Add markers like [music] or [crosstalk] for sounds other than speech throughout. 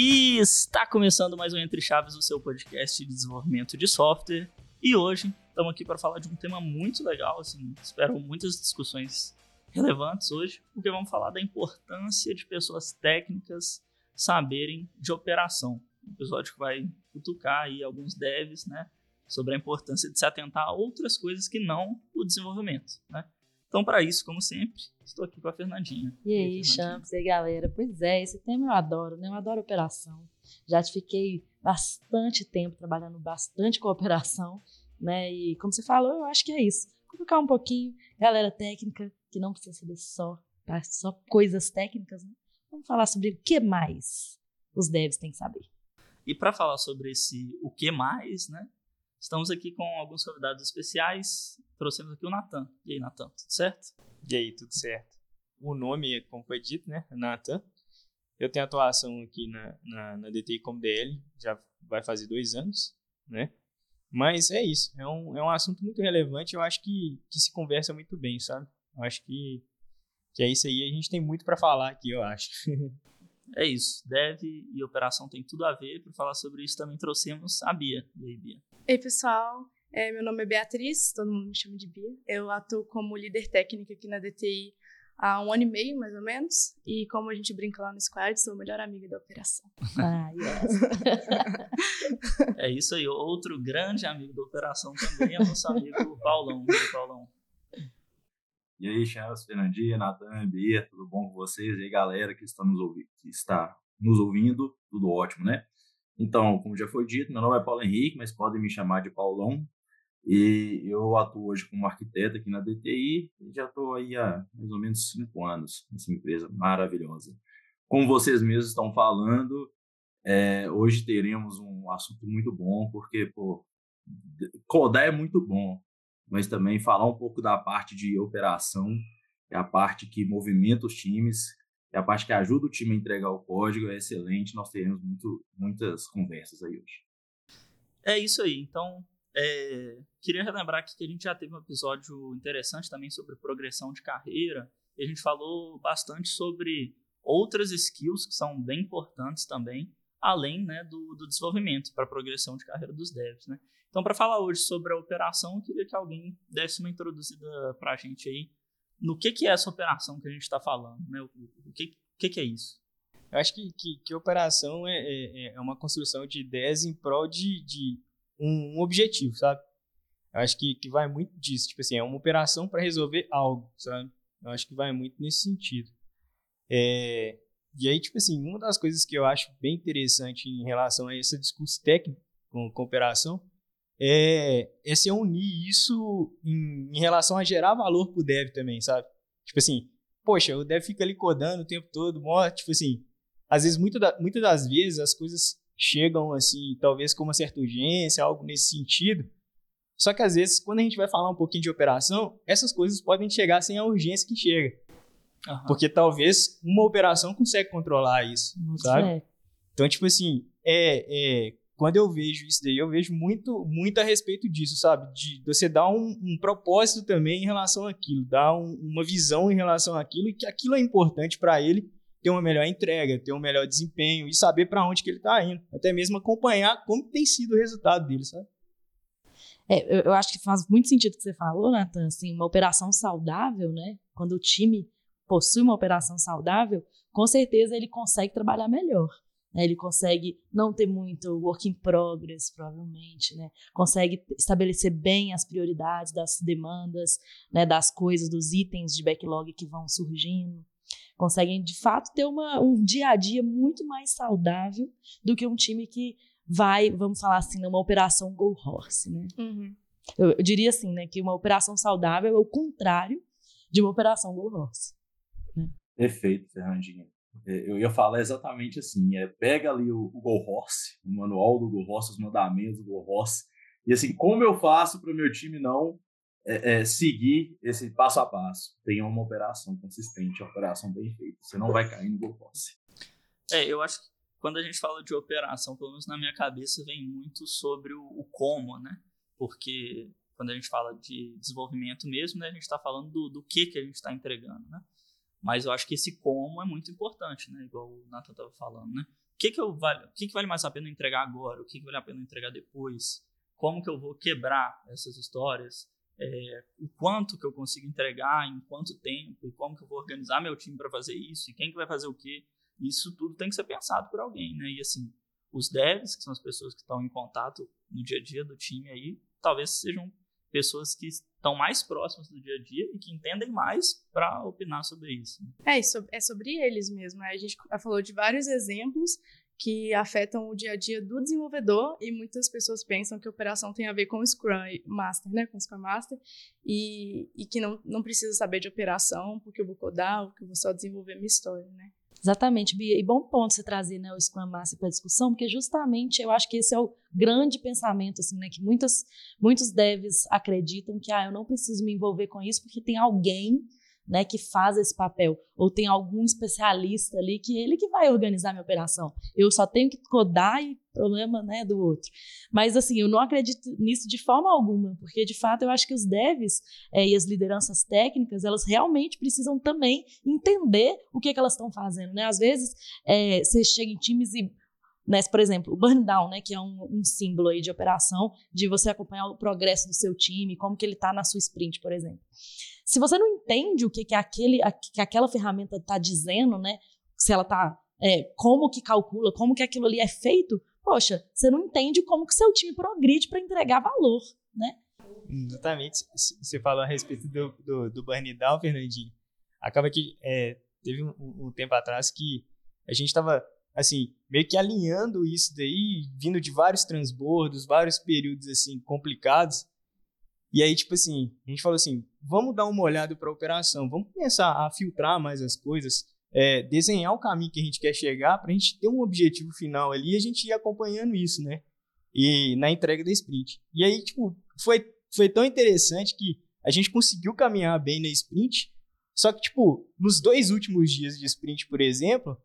E está começando mais um Entre Chaves, o seu podcast de desenvolvimento de software. E hoje estamos aqui para falar de um tema muito legal, assim, espero muitas discussões relevantes hoje, porque vamos falar da importância de pessoas técnicas saberem de operação. Um episódio que vai cutucar aí alguns devs, né, sobre a importância de se atentar a outras coisas que não o desenvolvimento, né? Então, para isso, como sempre, estou aqui com a Fernandinha. E aí, Champs, e aí, galera? Pois é, esse tema eu adoro, né? Eu adoro operação. Já fiquei bastante tempo trabalhando bastante com operação, né? E como você falou, eu acho que é isso. Colocar um pouquinho, galera técnica, que não precisa saber só, tá? só coisas técnicas, né? Vamos falar sobre o que mais os devs têm que saber. E para falar sobre esse o que mais, né? Estamos aqui com alguns convidados especiais. Trouxemos aqui o Natan. E aí, Natan, tudo certo? E aí, tudo certo? O nome, como foi dito, né? Natan. Eu tenho atuação aqui na, na, na DTI como DL, já vai fazer dois anos, né? Mas é isso, é um, é um assunto muito relevante, eu acho que, que se conversa muito bem, sabe? Eu acho que, que é isso aí, a gente tem muito para falar aqui, eu acho. [laughs] é isso, Dev e operação tem tudo a ver, para falar sobre isso também trouxemos a Bia. E aí, Bia? Ei, pessoal. É, meu nome é Beatriz, todo mundo me chama de Bia. Eu atuo como líder técnica aqui na DTI há um ano e meio, mais ou menos. E como a gente brinca lá no Squad, sou a melhor amiga da operação. Ah, yes. [laughs] é isso aí. Outro grande amigo da operação também é nosso amigo Paulão. E aí, Paulão? E aí, Charles, Fernandinha, Natan, Bia, tudo bom com vocês? E aí, galera que está nos, ouvi que está nos ouvindo, tudo ótimo, né? Então, como já foi dito, meu nome é Paulo Henrique, mas podem me chamar de Paulão. E eu atuo hoje como arquiteto aqui na DTI e já estou aí há mais ou menos cinco anos nessa empresa maravilhosa. Como vocês mesmos estão falando, é, hoje teremos um assunto muito bom, porque pô, codar é muito bom, mas também falar um pouco da parte de operação, é a parte que movimenta os times, é a parte que ajuda o time a entregar o código, é excelente. Nós teremos muito, muitas conversas aí hoje. É isso aí. Então, é, queria relembrar aqui que a gente já teve um episódio interessante também sobre progressão de carreira. E a gente falou bastante sobre outras skills que são bem importantes também, além né, do, do desenvolvimento para a progressão de carreira dos devs. Né? Então, para falar hoje sobre a operação, eu queria que alguém desse uma introduzida para a gente aí no que, que é essa operação que a gente está falando, né? O, o que, que, que, é isso? Eu acho que, que, que operação é, é, é, uma construção de ideias em prol de, de um, um objetivo, sabe? Eu acho que, que vai muito disso. Tipo assim, é uma operação para resolver algo, sabe? Eu acho que vai muito nesse sentido. É, e aí, tipo assim, uma das coisas que eu acho bem interessante em relação a esse discurso técnico com, com operação é, é se unir isso em, em relação a gerar valor pro dev também, sabe? Tipo assim, poxa, o dev fica ali codando o tempo todo, mó, tipo assim, às vezes, muito da, muitas das vezes, as coisas chegam assim, talvez com uma certa urgência, algo nesse sentido. Só que às vezes, quando a gente vai falar um pouquinho de operação, essas coisas podem chegar sem a urgência que chega. Uhum. Porque talvez uma operação consegue controlar isso, Muito sabe? Então, tipo assim, é, é quando eu vejo isso daí, eu vejo muito, muito a respeito disso, sabe? De você dar um, um propósito também em relação àquilo, dar um, uma visão em relação àquilo e que aquilo é importante para ele ter uma melhor entrega, ter um melhor desempenho e saber para onde que ele está indo, até mesmo acompanhar como tem sido o resultado dele, sabe? É, eu, eu acho que faz muito sentido o que você falou, Nathan, assim, uma operação saudável, né? Quando o time possui uma operação saudável, com certeza ele consegue trabalhar melhor. Né? Ele consegue não ter muito work in progress, provavelmente, né? consegue estabelecer bem as prioridades das demandas, né? das coisas, dos itens de backlog que vão surgindo. Conseguem, de fato, ter uma, um dia a dia muito mais saudável do que um time que vai, vamos falar assim, numa operação go horse. Né? Uhum. Eu, eu, diria assim, né, que uma operação saudável é o contrário de uma operação go horse. Né? Perfeito, Fernandinha. É, eu ia falar exatamente assim, é, pega ali o, o Go Horse, o manual do Go Horse, os mandamentos do Go Horse, e assim, como eu faço para o meu time não é, é, seguir esse passo a passo? Tenha uma operação consistente, uma operação bem feita, você não vai cair no Go Horse. É, eu acho que quando a gente fala de operação, pelo menos na minha cabeça, vem muito sobre o, o como, né? Porque quando a gente fala de desenvolvimento mesmo, né, a gente está falando do, do que, que a gente está entregando, né? Mas eu acho que esse como é muito importante, né? Igual o Nathan estava falando, né? que que eu vale, o que que vale mais a pena entregar agora, o que que vale a pena entregar depois, como que eu vou quebrar essas histórias, é, o quanto que eu consigo entregar, em quanto tempo, e como que eu vou organizar meu time para fazer isso, e quem que vai fazer o quê. Isso tudo tem que ser pensado por alguém, né? E assim, os devs, que são as pessoas que estão em contato no dia a dia do time aí, talvez sejam pessoas que estão mais próximas do dia a dia e que entendem mais para opinar sobre isso. É, é sobre eles mesmo. Né? A gente falou de vários exemplos que afetam o dia a dia do desenvolvedor e muitas pessoas pensam que operação tem a ver com Scrum Master, né, com Scrum Master, e, e que não, não precisa saber de operação porque eu vou codar, porque eu vou só desenvolver minha história, né. Exatamente, Bia. E bom ponto você trazer né, o Scrum Master para discussão, porque justamente eu acho que esse é o grande pensamento, assim, né? Que muitas, muitos devs acreditam que ah, eu não preciso me envolver com isso porque tem alguém né, que faz esse papel, ou tem algum especialista ali que ele que vai organizar minha operação. Eu só tenho que codar e problema, né, do outro. Mas assim, eu não acredito nisso de forma alguma, porque de fato eu acho que os devs é, e as lideranças técnicas, elas realmente precisam também entender o que, que elas estão fazendo, né? Às vezes é, você chega em times e né, por exemplo, o burn down, né, que é um, um, símbolo aí de operação, de você acompanhar o progresso do seu time, como que ele está na sua sprint, por exemplo. Se você não entende o que, que, aquele, que aquela ferramenta está dizendo, né? Se ela está. É, como que calcula, como que aquilo ali é feito, poxa, você não entende como que seu time progride para entregar valor, né? Exatamente. Você falou a respeito do, do, do burn down, Fernandinho. Acaba que é, teve um, um, tempo atrás que a gente estava, assim, meio que alinhando isso daí, vindo de vários transbordos, vários períodos, assim, complicados. E aí, tipo assim, a gente falou assim, vamos dar uma olhada para a operação, vamos começar a filtrar mais as coisas, é, desenhar o caminho que a gente quer chegar para a gente ter um objetivo final ali e a gente ir acompanhando isso, né? E na entrega da sprint. E aí, tipo, foi, foi tão interessante que a gente conseguiu caminhar bem na sprint, só que, tipo, nos dois últimos dias de sprint, por exemplo,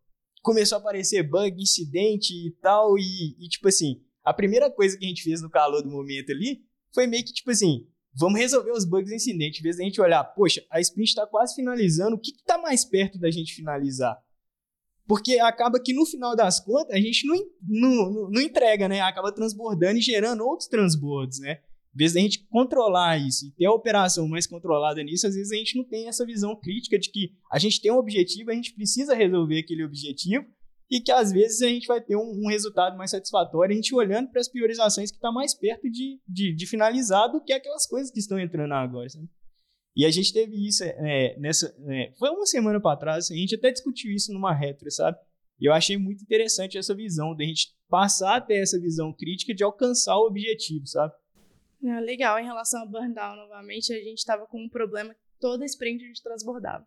começou a aparecer bug, incidente e tal, e, e tipo assim, a primeira coisa que a gente fez no calor do momento ali foi meio que, tipo assim, Vamos resolver os bugs incidentes. Em vez da gente olhar, poxa, a sprint está quase finalizando, o que está mais perto da gente finalizar? Porque acaba que no final das contas a gente não, não, não entrega, né? Acaba transbordando e gerando outros transbordos, né? Em vez da gente controlar isso e ter a operação mais controlada nisso, às vezes a gente não tem essa visão crítica de que a gente tem um objetivo, a gente precisa resolver aquele objetivo e que às vezes a gente vai ter um, um resultado mais satisfatório a gente olhando para as priorizações que está mais perto de, de, de, finalizar do que aquelas coisas que estão entrando agora. Sabe? E a gente teve isso é, nessa. É, foi uma semana para trás, a gente até discutiu isso numa retro, sabe? E eu achei muito interessante essa visão, da gente passar a ter essa visão crítica de alcançar o objetivo, sabe? É, legal, em relação ao burn down, novamente, a gente estava com um problema que toda sprint a gente transbordava.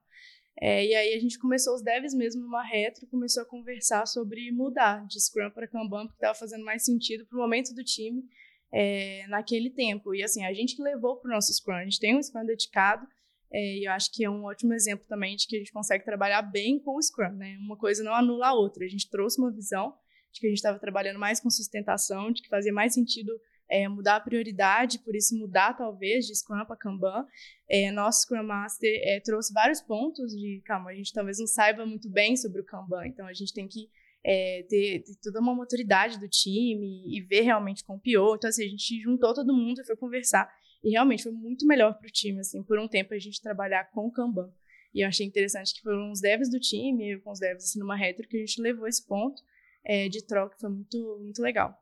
É, e aí a gente começou os devs mesmo numa retro, começou a conversar sobre mudar de Scrum para Kanban, porque estava fazendo mais sentido para o momento do time é, naquele tempo. E assim, a gente levou para o nosso Scrum, a gente tem um Scrum dedicado, é, e eu acho que é um ótimo exemplo também de que a gente consegue trabalhar bem com o Scrum, né? Uma coisa não anula a outra. A gente trouxe uma visão de que a gente estava trabalhando mais com sustentação, de que fazia mais sentido é, mudar a prioridade, por isso mudar talvez de Scrum para Kanban. É, nosso Scrum Master é, trouxe vários pontos de, calma, a gente talvez não saiba muito bem sobre o Kanban, então a gente tem que é, ter, ter, toda uma maturidade do time e, ver realmente com o PO. Então, assim, a gente juntou todo mundo e foi conversar. E realmente foi muito melhor para o time, assim, por um tempo a gente trabalhar com o Kanban. E eu achei interessante que foram os devs do time, com os devs assim, numa retro, que a gente levou esse ponto é, de troca, foi muito, muito legal.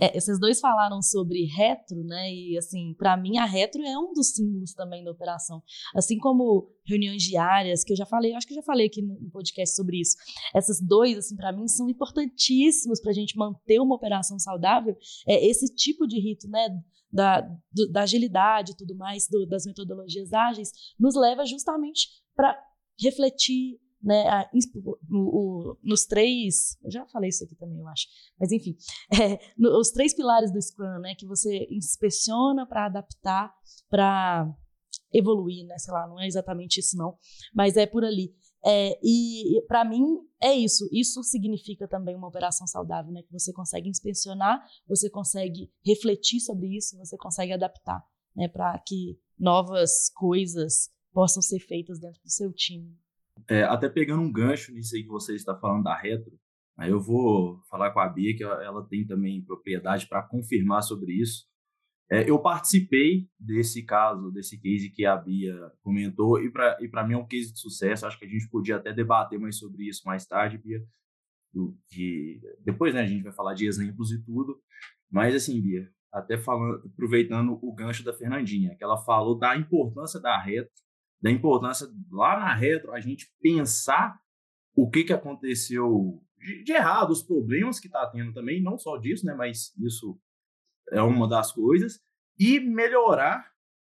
É, dois falaram sobre retro, né? E assim, para mim a retro é um dos símbolos também da operação. Assim como reuniões diárias, que eu já falei, acho que eu já falei aqui no podcast sobre isso. Essas dois, assim, para mim são importantíssimos para a gente manter uma operação saudável. É esse tipo de rito, né? Da, do, da agilidade e tudo mais, do, das metodologias ágeis, nos leva justamente para refletir, né, a, o, o, nos três, eu já falei isso aqui também, eu acho, mas enfim, [laughs] é, no, os três pilares do Scrum, né, que você inspeciona para adaptar, para evoluir, né, sei lá, não é exatamente isso não, mas é por ali. É, e para mim é isso. Isso significa também uma operação saudável, né? Que você consegue inspecionar, você consegue refletir sobre isso, você consegue adaptar, né? Para que novas coisas possam ser feitas dentro do seu time. É, até pegando um gancho nisso aí que você está falando da retro, Aí eu vou falar com a Bia, que ela tem também propriedade para confirmar sobre isso. É, eu participei desse caso, desse case que a Bia comentou, e para mim é um case de sucesso. Acho que a gente podia até debater mais sobre isso mais tarde, Bia. Que depois né, a gente vai falar de exemplos e tudo. Mas assim, Bia, até falando, aproveitando o gancho da Fernandinha, que ela falou da importância da retro, da importância lá na retro a gente pensar o que, que aconteceu de, de errado, os problemas que está tendo também, não só disso, né, mas isso é uma das coisas, e melhorar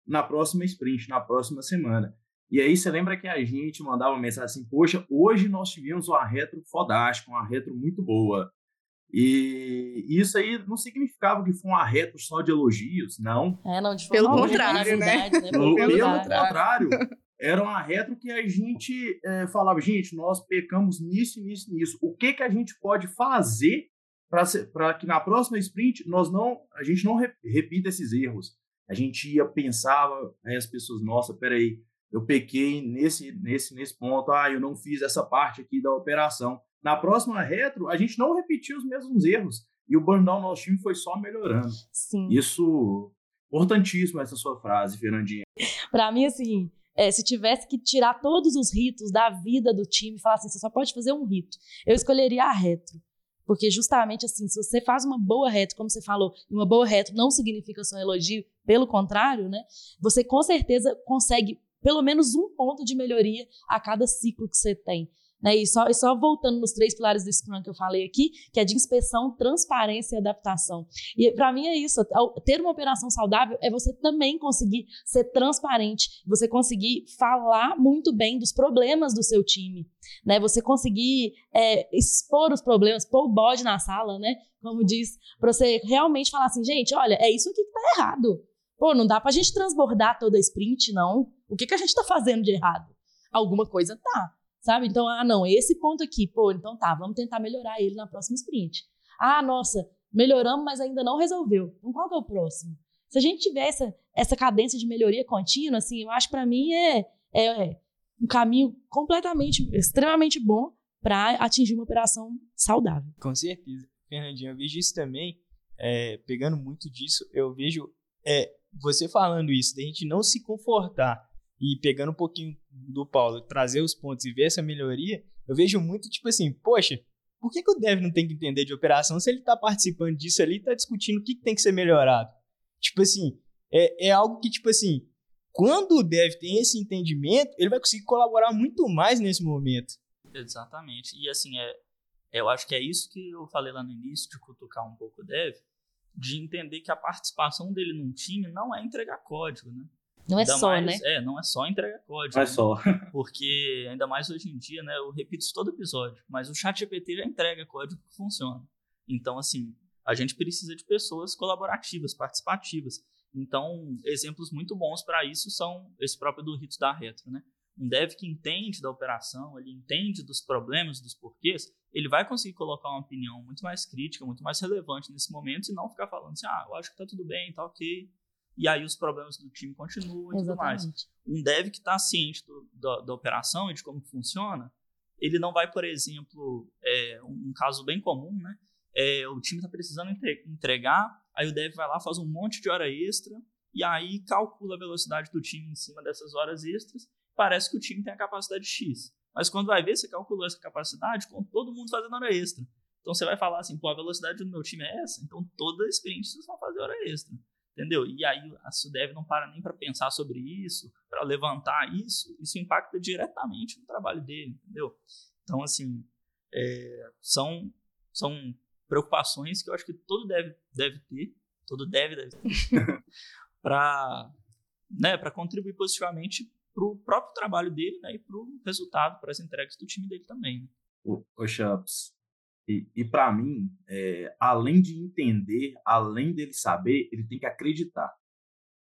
na próxima sprint, na próxima semana. E aí você lembra que a gente mandava mensagem assim, poxa, hoje nós tivemos uma retro fodástica, uma retro muito boa. E isso aí não significava que foi uma retro só de elogios, não. É, não, de Pelo contrário, né? né? Pelo, pelo contrário. Era uma retro que a gente é, falava, gente, nós pecamos nisso, nisso, nisso. O que, que a gente pode fazer para que na próxima sprint nós não, a gente não repita esses erros. A gente ia, pensava, aí as pessoas, nossa, peraí, eu pequei nesse, nesse, nesse ponto, ah, eu não fiz essa parte aqui da operação. Na próxima retro, a gente não repetiu os mesmos erros. E o burn down do nosso time foi só melhorando. Sim. Isso, importantíssimo essa sua frase, Fernandinha. Para mim, assim, é, se tivesse que tirar todos os ritos da vida do time e falar assim, você só pode fazer um rito, eu escolheria a retro. Porque justamente assim, se você faz uma boa retro, como você falou, uma boa retro não significa só um elogio, pelo contrário, né? Você com certeza consegue pelo menos um ponto de melhoria a cada ciclo que você tem. Né? E, só, e só voltando nos três pilares do Scrum que eu falei aqui, que é de inspeção, transparência e adaptação. E para mim é isso, ter uma operação saudável é você também conseguir ser transparente, você conseguir falar muito bem dos problemas do seu time, né? Você conseguir é, expor os problemas, pôr o bode na sala, né? Como diz, para você realmente falar assim, gente, olha, é isso aqui que tá errado. Pô, não dá pra gente transbordar toda a sprint, não. O que, que a gente tá fazendo de errado? Alguma coisa tá. Sabe? Então, ah, não, esse ponto aqui, pô, então tá, vamos tentar melhorar ele na próxima sprint. Ah, nossa, melhoramos, mas ainda não resolveu. Então, qual que é o próximo? Se a gente tiver essa, essa cadência de melhoria contínua, assim, eu acho para mim é, é, é, um caminho completamente, extremamente bom para atingir uma operação saudável. Com certeza. Fernandinho, eu vejo isso também, é, pegando muito disso, eu vejo é, você falando isso, da gente não se confortar e pegando um pouquinho do Paulo, trazer os pontos e ver essa melhoria, eu vejo muito tipo assim, poxa, por que, que o dev não tem que entender de operação se ele está participando disso ali e está discutindo o que, que, tem que ser melhorado? Tipo assim, é, é algo que, tipo assim, quando o dev tem esse entendimento, ele vai conseguir colaborar muito mais nesse momento. Exatamente. E assim, é, eu acho que é isso que eu falei lá no início, de cutucar um pouco o dev, de entender que a participação dele num time não é entregar código, né? Não é ainda só, mais, né? É, não é só entregar código. Não é né? só. [laughs] Porque, ainda mais hoje em dia, né? Eu repito isso todo episódio, mas o chat GPT já entrega código que funciona. Então, assim, a gente precisa de pessoas colaborativas, participativas. Então, exemplos muito bons para isso são esse próprio do rito da retro, né? Um dev que entende da operação, ele entende dos problemas, dos porquês, ele vai conseguir colocar uma opinião muito mais crítica, muito mais relevante nesse momento e não ficar falando assim, ah, eu acho que tá tudo bem, tá ok, e aí os problemas do time continuam e tudo mais. Um dev que está ciente do, do, da operação e de como funciona, ele não vai, por exemplo, é, um, caso bem comum, né? É, o time está precisando entregar, aí o dev vai lá, faz um monte de hora extra, e aí calcula a velocidade do time em cima dessas horas extras, parece que o time tem a capacidade X. Mas quando vai ver, você calculou essa capacidade com todo mundo fazendo hora extra. Então você vai falar assim, pô, a velocidade do meu time é essa, então toda sprint vocês vão fazer hora extra entendeu? E aí a Sudev não para nem para pensar sobre isso, para levantar isso, isso impacta diretamente no trabalho dele, entendeu? Então, assim, é, são, são preocupações que eu acho que todo deve, deve ter, todo deve deve ter, [laughs] para né, contribuir positivamente para o próprio trabalho dele né, e para o resultado, para as entregas do time dele também. Né? O, o Champs, e, e para mim, é, além de entender, além dele saber, ele tem que acreditar.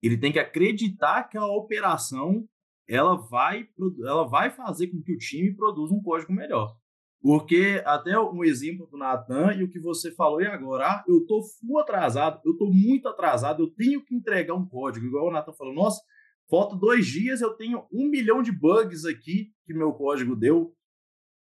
Ele tem que acreditar que a operação ela vai, ela vai fazer com que o time produza um código melhor. Porque até um exemplo do Natan e o que você falou e agora, ah, eu tô full atrasado, eu tô muito atrasado, eu tenho que entregar um código, igual o Natan falou, nossa, falta dois dias, eu tenho um milhão de bugs aqui que meu código deu.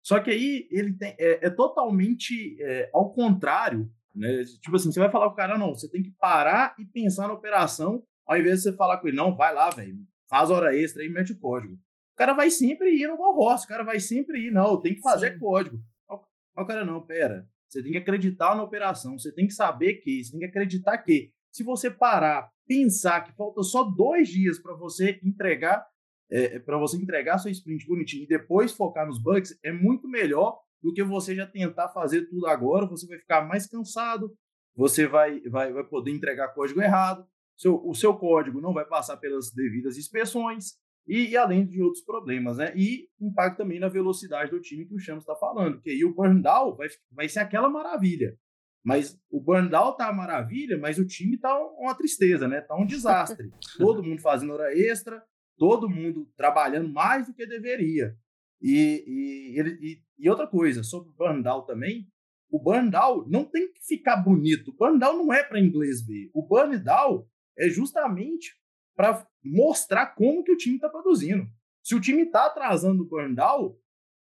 Só que aí ele tem, é, é totalmente é, ao contrário, né? Tipo assim, você vai falar com o cara, não, você tem que parar e pensar na operação, ao invés de você falar com ele, não, vai lá, velho, faz hora extra e mete o código. O cara vai sempre ir no Warhorse, o cara vai sempre ir, não, tem que fazer Sim. código. O cara, não, pera, você tem que acreditar na operação, você tem que saber que, você tem que acreditar que. Se você parar, pensar que falta só dois dias para você entregar é, é para você entregar sua sprint bonitinho e depois focar nos bugs, é muito melhor do que você já tentar fazer tudo agora. Você vai ficar mais cansado, você vai, vai, vai poder entregar código errado, seu, o seu código não vai passar pelas devidas inspeções e, e, além de outros problemas, né? E impacta também na velocidade do time que o Chamos está falando, que aí o burn down vai, vai ser aquela maravilha. Mas o burn down tá maravilha, mas o time tá uma tristeza, né? Tá um [laughs] desastre. Todo mundo fazendo hora extra, todo mundo trabalhando mais do que deveria. E, e, e, e outra coisa, sobre o down também, o down não tem que ficar bonito. O down não é para inglês ver. O down é justamente para mostrar como que o time está produzindo. Se o time está atrasando o down,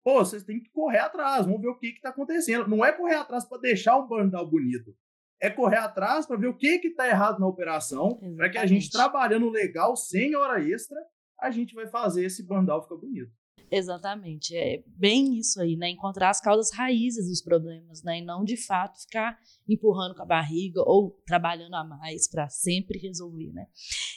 pô, vocês têm que correr atrás, vamos ver o que está acontecendo. Não é correr atrás para deixar o down bonito é correr atrás para ver o que está errado na operação, para que a gente trabalhando legal, sem hora extra, a gente vai fazer esse bandal ficar bonito. Exatamente, é bem isso aí, né? Encontrar as causas raízes dos problemas, né? E não de fato ficar empurrando com a barriga ou trabalhando a mais para sempre resolver, né?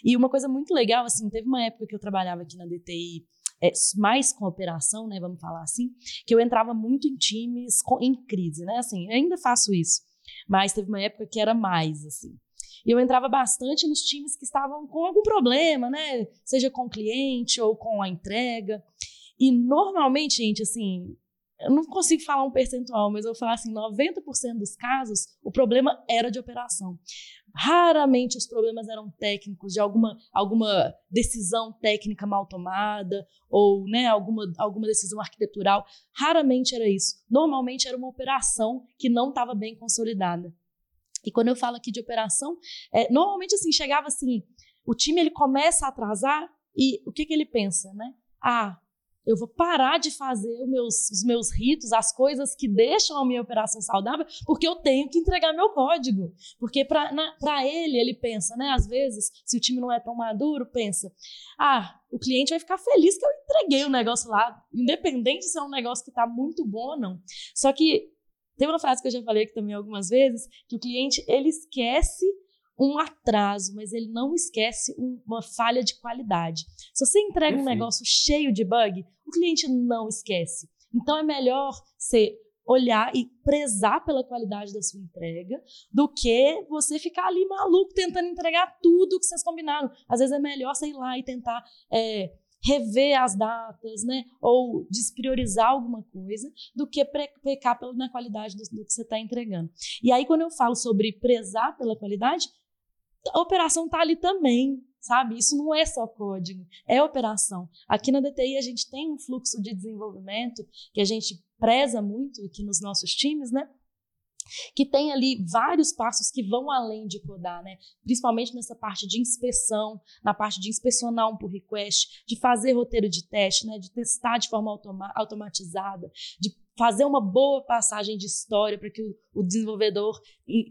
E uma coisa muito legal, assim, teve uma época que eu trabalhava aqui na DTI é, mais com operação, né? Vamos falar assim, que eu entrava muito em times com, em crise, né? Assim, ainda faço isso mas teve uma época que era mais, assim. E eu entrava bastante nos times que estavam com algum problema, né? Seja com o cliente ou com a entrega. E normalmente, gente, assim, eu não consigo falar um percentual, mas eu vou falar assim, 90% dos casos, o problema era de operação. Raramente os problemas eram técnicos, de alguma, alguma decisão técnica mal tomada, ou né, alguma, alguma decisão arquitetural. Raramente era isso. Normalmente era uma operação que não estava bem consolidada. E quando eu falo aqui de operação, é, normalmente assim, chegava assim, o time ele começa a atrasar e o que, que ele pensa, né? Ah, eu vou parar de fazer os meus, os meus ritos, as coisas que deixam a minha operação saudável, porque eu tenho que entregar meu código. Porque para ele, ele pensa, né? Às vezes, se o time não é tão maduro, pensa: ah, o cliente vai ficar feliz que eu entreguei o negócio lá, independente se é um negócio que está muito bom ou não. Só que tem uma frase que eu já falei aqui também algumas vezes, que o cliente ele esquece um atraso, mas ele não esquece uma falha de qualidade. Se você entrega Perfeito. um negócio cheio de bug, o cliente não esquece. Então é melhor você olhar e prezar pela qualidade da sua entrega do que você ficar ali maluco tentando entregar tudo que vocês combinaram. Às vezes é melhor você ir lá e tentar é, rever as datas, né? Ou despriorizar alguma coisa do que pecar na qualidade do, do que você está entregando. E aí, quando eu falo sobre prezar pela qualidade, a operação está ali também, sabe? Isso não é só código, é operação. Aqui na DTI a gente tem um fluxo de desenvolvimento que a gente preza muito aqui nos nossos times, né? que tem ali vários passos que vão além de codar, né? Principalmente nessa parte de inspeção, na parte de inspecionar um pull request, de fazer roteiro de teste, né? De testar de forma automa automatizada, de fazer uma boa passagem de história para que o, o, desenvolvedor,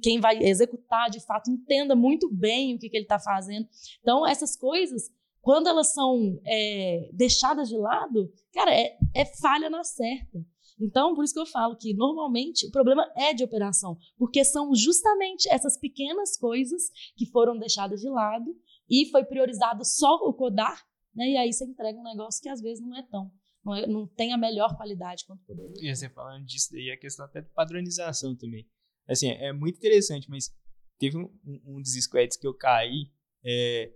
quem vai executar de fato, entenda muito bem o que, que ele está fazendo. Então, essas coisas, quando elas são é, deixadas de lado, cara, é, é falha na certa. Então, por isso que eu falo que normalmente o problema é de operação, porque são justamente essas pequenas coisas que foram deixadas de lado e foi priorizado só o codar, né? E aí você entrega um negócio que às vezes não é tão não, é, não tem a melhor qualidade quanto poderia. E você falando disso daí, a questão até de padronização também. Assim, é muito interessante, mas teve um, um dos squads que eu caí, é,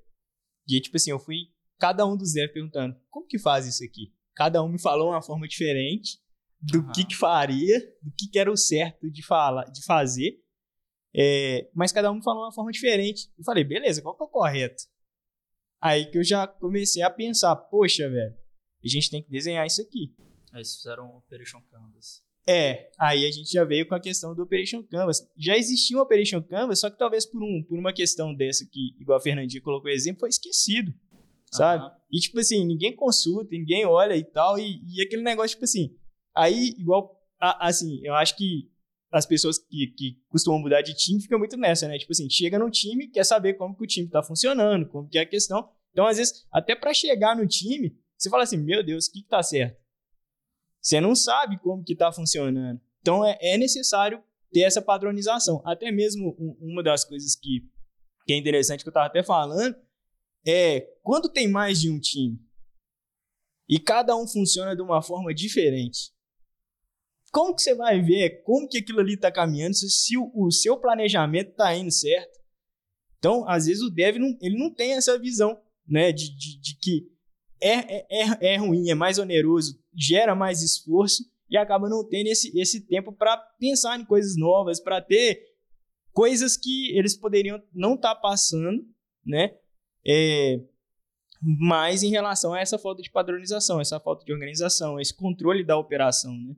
e tipo assim, eu fui cada um dos devs perguntando, como que faz isso aqui? Cada um me falou uma forma diferente do uhum. que que faria, do que que era o certo de, falar, de fazer, é, mas cada um me falou uma forma diferente. Eu falei, beleza, qual que é o correto? Aí que eu já comecei a pensar, poxa, velho, a gente tem que desenhar isso aqui. Aí vocês fizeram Operation Canvas. É, aí a gente já veio com a questão do Operation Canvas. Já existia um Operation Canvas, só que talvez por, um, por uma questão dessa que, igual a Fernandinha colocou exemplo, foi esquecido, sabe? Uhum. E tipo assim, ninguém consulta, ninguém olha e tal, e, e aquele negócio, tipo assim, Aí, igual, assim, eu acho que as pessoas que, que costumam mudar de time ficam muito nessa, né? Tipo assim, chega no time, quer saber como que o time tá funcionando, como que é a questão. Então, às vezes, até para chegar no time, você fala assim, meu Deus, o que, que tá certo? Você não sabe como que tá funcionando. Então, é, é necessário ter essa padronização. Até mesmo um, uma das coisas que, que é interessante, que eu tava até falando, é quando tem mais de um time e cada um funciona de uma forma diferente, como que você vai ver como que aquilo ali está caminhando, se, se o, o, seu planejamento está indo certo? Então, às vezes o dev não, ele não tem essa visão né, de, de, de que é, é, é, é ruim, é mais oneroso, gera mais esforço e acaba não tendo esse, esse tempo para pensar em coisas novas, para ter coisas que eles poderiam não estar tá passando, né? É, mas em relação a essa falta de padronização, essa falta de organização, esse controle da operação, né?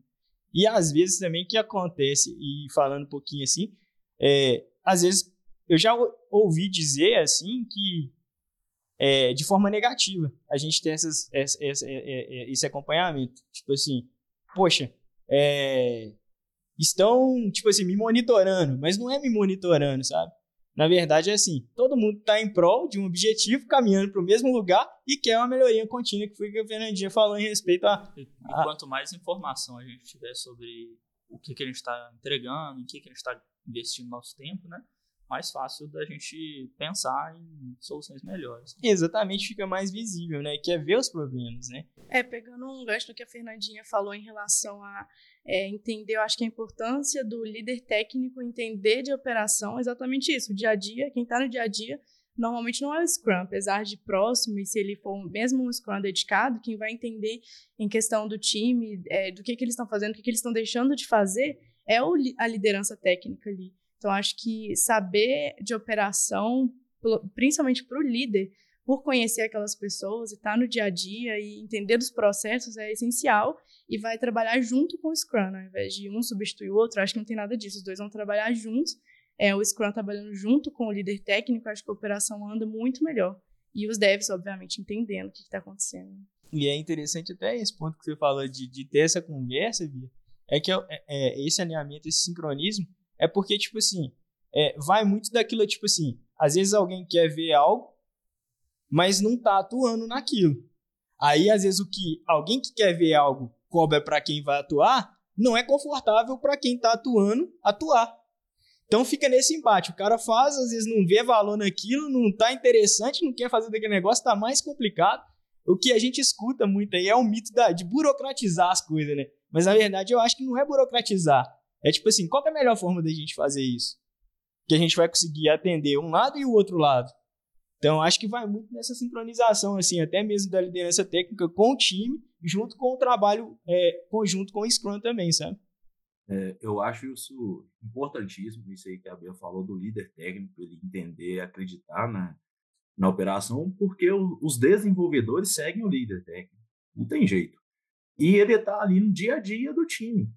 E às vezes também que acontece, e falando um pouquinho assim, é, às vezes eu já ouvi dizer assim que é, de forma negativa a gente tem essas, essa, essa, é, é, é, esse acompanhamento. Tipo assim, poxa, é, estão, tipo assim, me monitorando, mas não é me monitorando, sabe? Na verdade, é assim: todo mundo está em prol de um objetivo, caminhando para o mesmo lugar e quer uma melhoria contínua, que foi o que a Fernandinha falou em respeito a. E, a... quanto mais informação a gente tiver sobre o que, que a gente está entregando, em que, que a gente está investindo nosso tempo, né? Mais fácil da gente pensar em soluções melhores. Exatamente, fica mais visível, né? Quer ver os problemas, né? É, pegando um gancho do que a Fernandinha falou em relação a é, entender, eu acho que a importância do líder técnico entender de operação, exatamente isso, o dia a dia, quem está no dia a dia, normalmente não é o Scrum, apesar de próximo, e se ele for mesmo um Scrum dedicado, quem vai entender em questão do time, é, do que, que eles estão fazendo, o que, que eles estão deixando de fazer, é o, a liderança técnica ali. Então, acho que saber de operação, principalmente para o líder, por conhecer aquelas pessoas e estar tá no dia a dia e entender dos processos é essencial e vai trabalhar junto com o Scrum, ao invés de um substituir o outro. Acho que não tem nada disso, os dois vão trabalhar juntos. É, o Scrum trabalhando junto com o líder técnico, acho que a operação anda muito melhor. E os devs, obviamente, entendendo o que está acontecendo. E é interessante até esse ponto que você falou de, de ter essa conversa, Bia, é que é, é, esse alinhamento, esse sincronismo, é porque, tipo assim, é, vai muito daquilo, tipo assim, às vezes alguém quer ver algo, mas não tá atuando naquilo. Aí, às vezes, o que alguém que quer ver algo cobra para quem vai atuar, não é confortável para quem tá atuando atuar. Então fica nesse embate. O cara faz, às vezes não vê valor naquilo, não tá interessante, não quer fazer daquele negócio, tá mais complicado. O que a gente escuta muito aí é o mito da, de burocratizar as coisas, né? Mas na verdade eu acho que não é burocratizar. É tipo assim, qual é a melhor forma da gente fazer isso? Que a gente vai conseguir atender um lado e o outro lado. Então, acho que vai muito nessa sincronização, assim, até mesmo da liderança técnica com o time, junto com o trabalho é, conjunto com o Scrum também, sabe? É, eu acho isso importantíssimo, isso aí que a Bia falou do líder técnico, ele entender, acreditar na, na operação, porque o, os desenvolvedores seguem o líder técnico, não tem jeito. E ele está ali no dia a dia do time.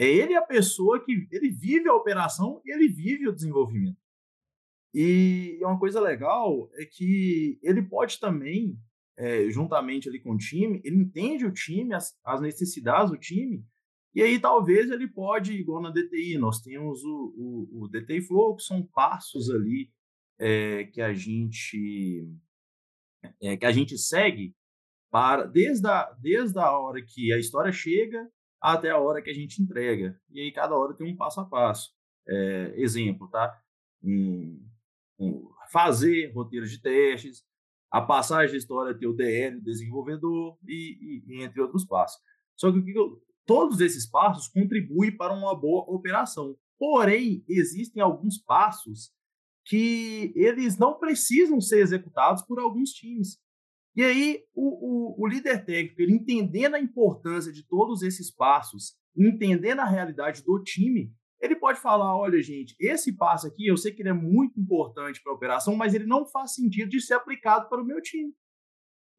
É ele a pessoa que ele vive a operação e ele vive o desenvolvimento. E uma coisa legal é que ele pode também, é, juntamente ali com o time, ele entende o time, as, as, necessidades do time, e aí talvez ele pode, igual na DTI, nós temos o, o, o DTI Flow, que são passos ali é, que a gente é, que a gente segue para desde a, desde a hora que a história chega até a hora que a gente entrega. E aí cada hora tem um passo a passo. É, exemplo, tá? Um, um, fazer roteiros de testes, a passagem da história ter o DL, o desenvolvedor e, e, e entre outros passos. Só que todos esses passos contribuem para uma boa operação. Porém, existem alguns passos que eles não precisam ser executados por alguns times. E aí, o, o, o, líder técnico, ele entendendo a importância de todos esses passos, entendendo a realidade do time, ele pode falar: olha, gente, esse passo aqui, eu sei que ele é muito importante para a operação, mas ele não faz sentido de ser aplicado para o meu time.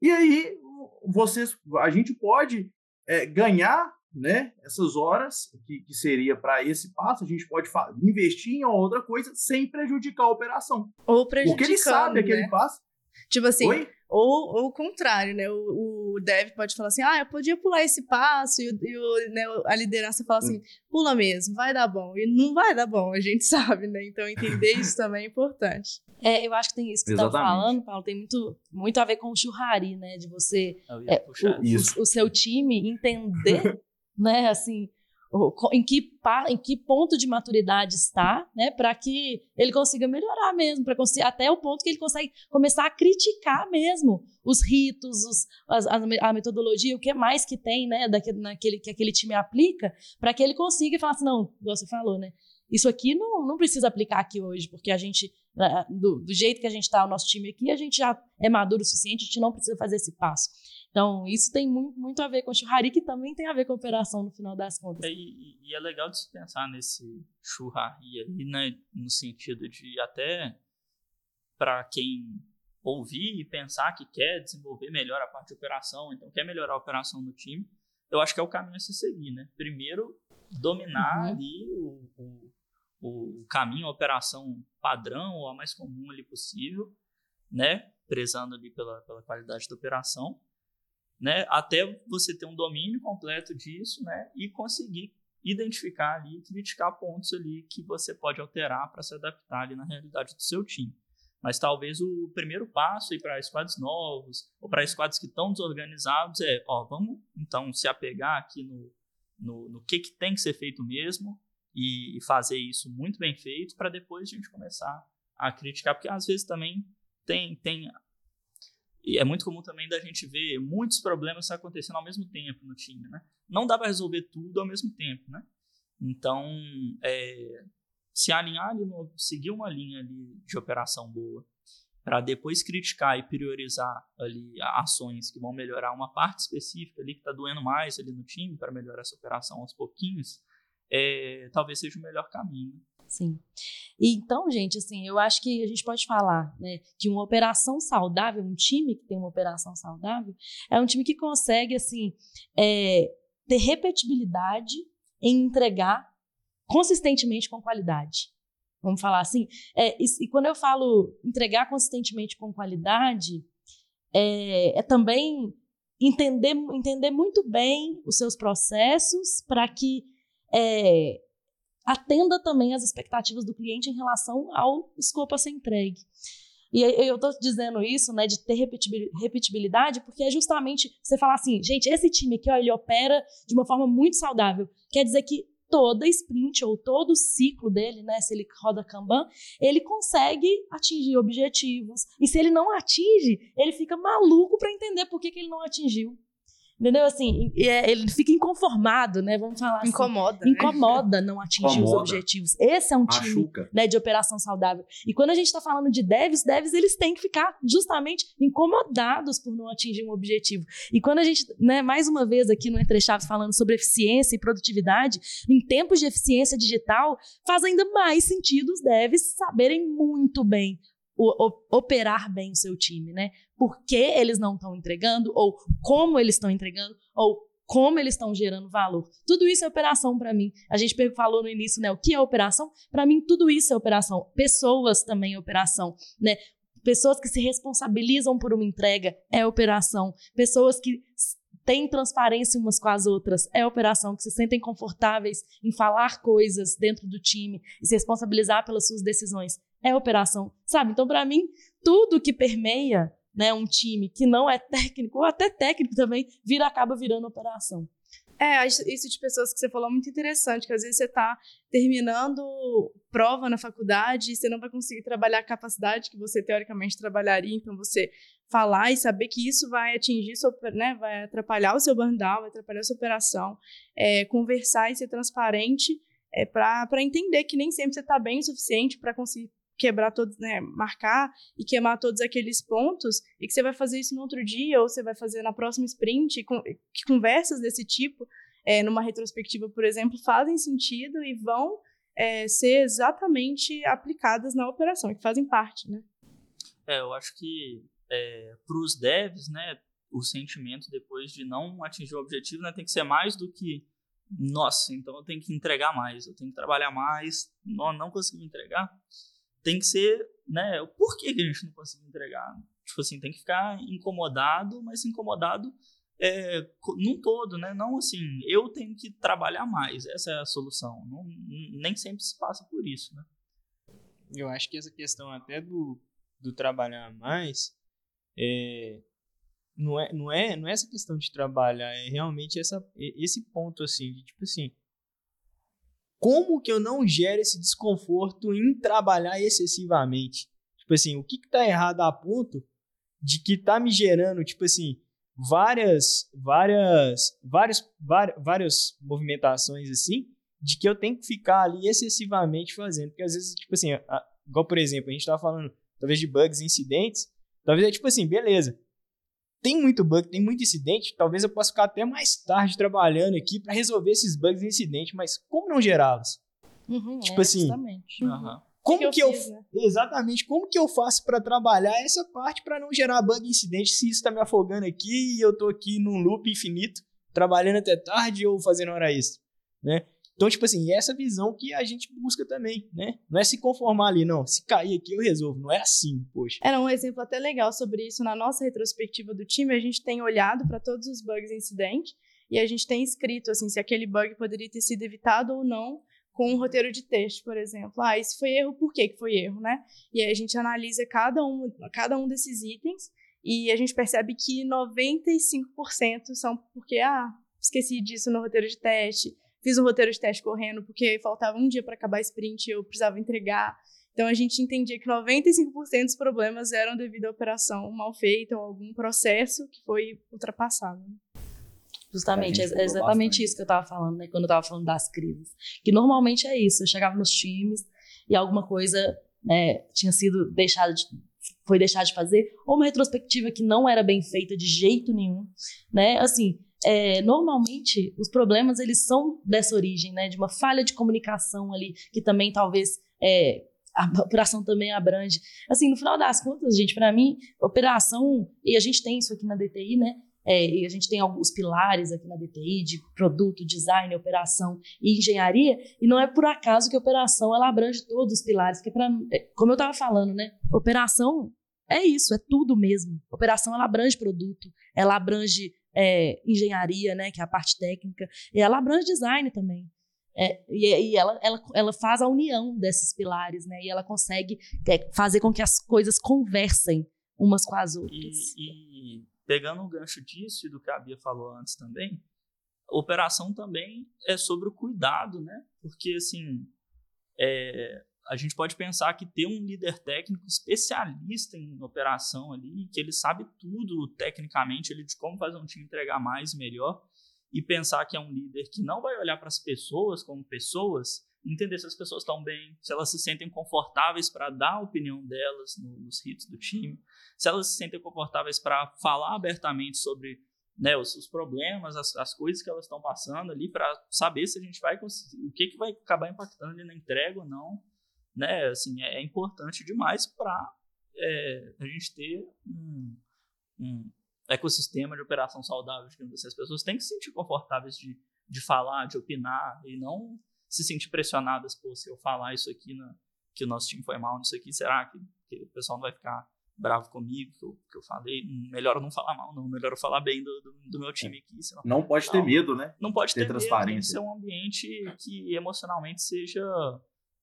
E aí, vocês, a gente pode é, ganhar né, essas horas que, que seria para esse passo, a gente pode investir em outra coisa sem prejudicar a operação. Ou prejudicar. Porque ele sabe né? aquele passo Tipo assim, Oi? ou, ou o contrário, né? O, o dev pode falar assim, ah, eu podia pular esse passo, e, o- e o, né, a liderança fala assim, pula mesmo, vai dar bom. E não vai dar bom, a gente [laughs] sabe, né? Então entender isso também é importante. É, eu acho que tem isso que você estava Exatamente. falando, Paulo, tem muito, muito a ver com o churrari, né? De você é, puxar o, o- o seu time entender, [laughs] né, assim, em que, em que ponto de maturidade está, né, para que ele consiga melhorar mesmo, para até o ponto que ele consegue começar a criticar mesmo os ritos, os, as- a, metodologia, o que mais que tem, né, daquele, naquele, que aquele time aplica, para que ele consiga falar assim, não, você falou, né, isso aqui não, não precisa aplicar aqui hoje, porque a gente, do, do jeito que a gente está, o nosso time aqui, a gente já é maduro o suficiente, a gente não precisa fazer esse passo. Então, isso tem muito, muito a ver com churrari, que também tem a ver com a operação no final das contas. É, E, e é legal de se pensar nesse churrari ali, né? No sentido de até para quem ouvir e pensar que quer desenvolver melhor a parte de operação, então quer melhorar a operação do time, eu acho que é o caminho a se seguir, né? Primeiro, dominar Uhum. ali o, o, o caminho, a operação padrão ou a mais comum ali possível, né? Prezando ali pela, pela qualidade da operação né, até você ter um domínio completo disso, né, e conseguir identificar ali, criticar pontos ali que você pode alterar para se adaptar ali na realidade do seu time. Mas talvez o primeiro passo para squads novos ou para squads que estão desorganizados é, ó, vamos então se apegar aqui no, no, no que, que tem que ser feito mesmo e, e fazer isso muito bem feito para depois a gente começar a criticar, porque às vezes também tem, tem e é muito comum também da gente ver muitos problemas acontecendo ao mesmo tempo no time, né? Não dá para resolver tudo ao mesmo tempo, né? Então, é, se alinhar ali, seguir uma linha ali de operação boa, para depois criticar e priorizar ali ações que vão melhorar uma parte específica ali que está doendo mais ali no time para melhorar essa operação aos pouquinhos, é, talvez seja o melhor caminho. Sim. E então, gente, assim, eu acho que a gente pode falar, né, que uma operação saudável, um time que tem uma operação saudável, é um time que consegue, assim, é, ter repetibilidade em entregar consistentemente com qualidade. Vamos falar assim. É, e, e quando eu falo entregar consistentemente com qualidade, é, é também entender, entender muito bem os seus processos para que é, atenda também às expectativas do cliente em relação ao escopo a ser entregue. E eu estou dizendo isso, né, de ter repetibil- repetibilidade, porque é justamente você falar assim, gente, esse time aqui, ó, ele opera de uma forma muito saudável. Quer dizer que toda sprint ou todo ciclo dele, né, se ele roda Kanban, ele consegue atingir objetivos. E se ele não atinge, ele fica maluco para entender por que, que ele não atingiu. Entendeu? Assim, é- ele fica inconformado, né? Vamos falar assim. Incomoda. né? Incomoda não atingir os objetivos. Esse é um time Machuca. né, de operação saudável. E quando a gente está falando de devs, devs eles têm que ficar justamente incomodados por não atingir um objetivo. E quando a gente, né, mais uma vez aqui no Entre Chaves falando sobre eficiência e produtividade, em tempos de eficiência digital, faz ainda mais sentido os devs saberem muito bem operar bem o seu time, né? Por que eles não estão entregando, ou como eles estão entregando, ou como eles estão gerando valor. Tudo isso é operação para mim. A gente falou no início, né? O que é operação? Para mim, tudo isso é operação. Pessoas também é operação, né? Pessoas que se responsabilizam por uma entrega é operação. Pessoas que têm transparência umas com as outras é operação. Que se sentem confortáveis em falar coisas dentro do time e se responsabilizar pelas suas decisões é operação, sabe? Então, para mim, tudo que permeia né, um time que não é técnico, ou até técnico também, vira acaba virando operação. É, isso de pessoas que você falou é muito interessante, que às vezes você está terminando prova na faculdade e você não vai conseguir trabalhar a capacidade que você teoricamente trabalharia, então você falar e saber que isso vai atingir, né, vai atrapalhar o seu burnout, vai atrapalhar a sua operação, é, conversar e ser transparente é, para entender que nem sempre você está bem o suficiente para conseguir quebrar todos, né, marcar e queimar todos aqueles pontos e que você vai fazer isso no outro dia ou você vai fazer na próxima sprint, com, que conversas desse tipo é, numa retrospectiva, por exemplo, fazem sentido e vão é, ser exatamente aplicadas na operação, que fazem parte, né? É, eu acho que é, para os devs, né, o sentimento depois de não atingir o objetivo né, tem que ser mais do que nossa, então eu tenho que entregar mais, eu tenho que trabalhar mais, não, não consegui entregar. Tem que ser, né, o porquê que a gente não conseguiu entregar. Tipo assim, tem que ficar incomodado, mas incomodado é, num todo, né? Não assim, eu tenho que trabalhar mais, essa é a solução. Não, nem sempre se passa por isso, né? Eu acho que essa questão até do, do trabalhar mais é, não, é, não, é, não é essa questão de trabalhar, é realmente essa, esse ponto assim, de tipo assim, como que eu não gero esse desconforto em trabalhar excessivamente? Tipo assim, o que que tá errado a ponto de que tá me gerando, tipo assim, várias, várias, várias, várias, movimentações assim, de que eu tenho que ficar ali excessivamente fazendo. Porque às vezes, tipo assim, a, igual por exemplo, a gente tava falando talvez de bugs e incidentes, talvez é tipo assim, beleza. Tem muito bug, tem muito incidente, talvez eu possa ficar até mais tarde trabalhando aqui para resolver esses bugs e incidentes, mas como não gerá-los? Uhum, tipo é, assim, justamente. Uhum. como que que, eu eu, fiz, né? exatamente como que eu faço para trabalhar essa parte para não gerar bug e incidente se isso tá me afogando aqui e eu tô aqui num loop infinito trabalhando até tarde ou fazendo hora extra, né? Então, tipo assim, essa visão que a gente busca também, né? Não é se conformar ali, não. Se cair aqui, eu resolvo. Não é assim, poxa. Era um exemplo até legal sobre isso na nossa retrospectiva do time. A gente tem olhado para todos os bugs incidentes e a gente tem escrito assim se aquele bug poderia ter sido evitado ou não com um roteiro de texto, por exemplo. Ah, isso foi erro, por que foi erro, né? E aí a gente analisa cada um, cada um desses itens e a gente percebe que 95% são porque, ah, esqueci disso no roteiro de teste, fiz um roteiro de teste correndo porque faltava um dia para acabar a sprint e eu precisava entregar. Então a gente entendia que 95% dos problemas eram devido à operação mal feita ou algum processo que foi ultrapassado. Justamente, é mudou exatamente bastante. isso que eu tava falando, né? Quando eu tava falando das crises. Que normalmente é isso. Eu chegava nos times e alguma coisa né, tinha sido deixada de, foi deixada de fazer, ou uma retrospectiva que não era bem feita de jeito nenhum, né? Assim, é, normalmente os problemas eles são dessa origem, né? De uma falha de comunicação ali, que também talvez é, a [laughs] operação também abrange. Assim, no final das contas, gente, para mim, operação, e a gente tem isso aqui na DTI, né? É, e a gente tem alguns pilares aqui na DTI de produto, design, operação e engenharia, e não é por acaso que a operação ela abrange todos os pilares, porque pra, é, como eu estava falando, né? Operação é isso, é tudo mesmo. Operação ela abrange produto, ela abrange é, engenharia, né, que é a parte técnica, e ela abrange design também. É, e e ela, ela, ela faz a união desses pilares, né? E ela consegue é, fazer com que as coisas conversem umas com as outras. E, e pegando o gancho disso e do que a Bia falou antes também, operação também é sobre o cuidado, né? Porque, assim, é, a gente pode pensar que ter um líder técnico especialista em operação ali, que ele sabe tudo tecnicamente ele de como fazer um time entregar mais e melhor, e pensar que é um líder que não vai olhar para as pessoas como pessoas, entender se as pessoas estão bem, se elas se sentem confortáveis para dar a opinião delas no- nos hits do time, se elas se sentem confortáveis para falar abertamente sobre né, os, os problemas, as, as coisas que elas estão passando ali, para saber se a gente vai conseguir, o que, que vai acabar impactando ali na entrega ou não. Né? Assim, é, é importante demais para a gente ter um, um ecossistema de operação saudável. digamos assim. As pessoas têm que se sentir confortáveis de, de falar, de opinar, e não se sentir pressionadas, pô, se eu falar isso aqui, na, que o nosso time foi mal nisso aqui, será que, que o pessoal não vai ficar bravo comigo, que eu, que eu falei? Melhor eu não falar mal, não. Melhor eu falar bem do, do, do meu time aqui, senão Não pode ter medo, né? não pode Ter ter, medo, tem que transparência. ser um ambiente que emocionalmente seja,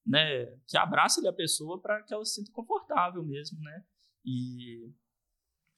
né, que abrace a pessoa para que ela se sinta confortável mesmo, né? E,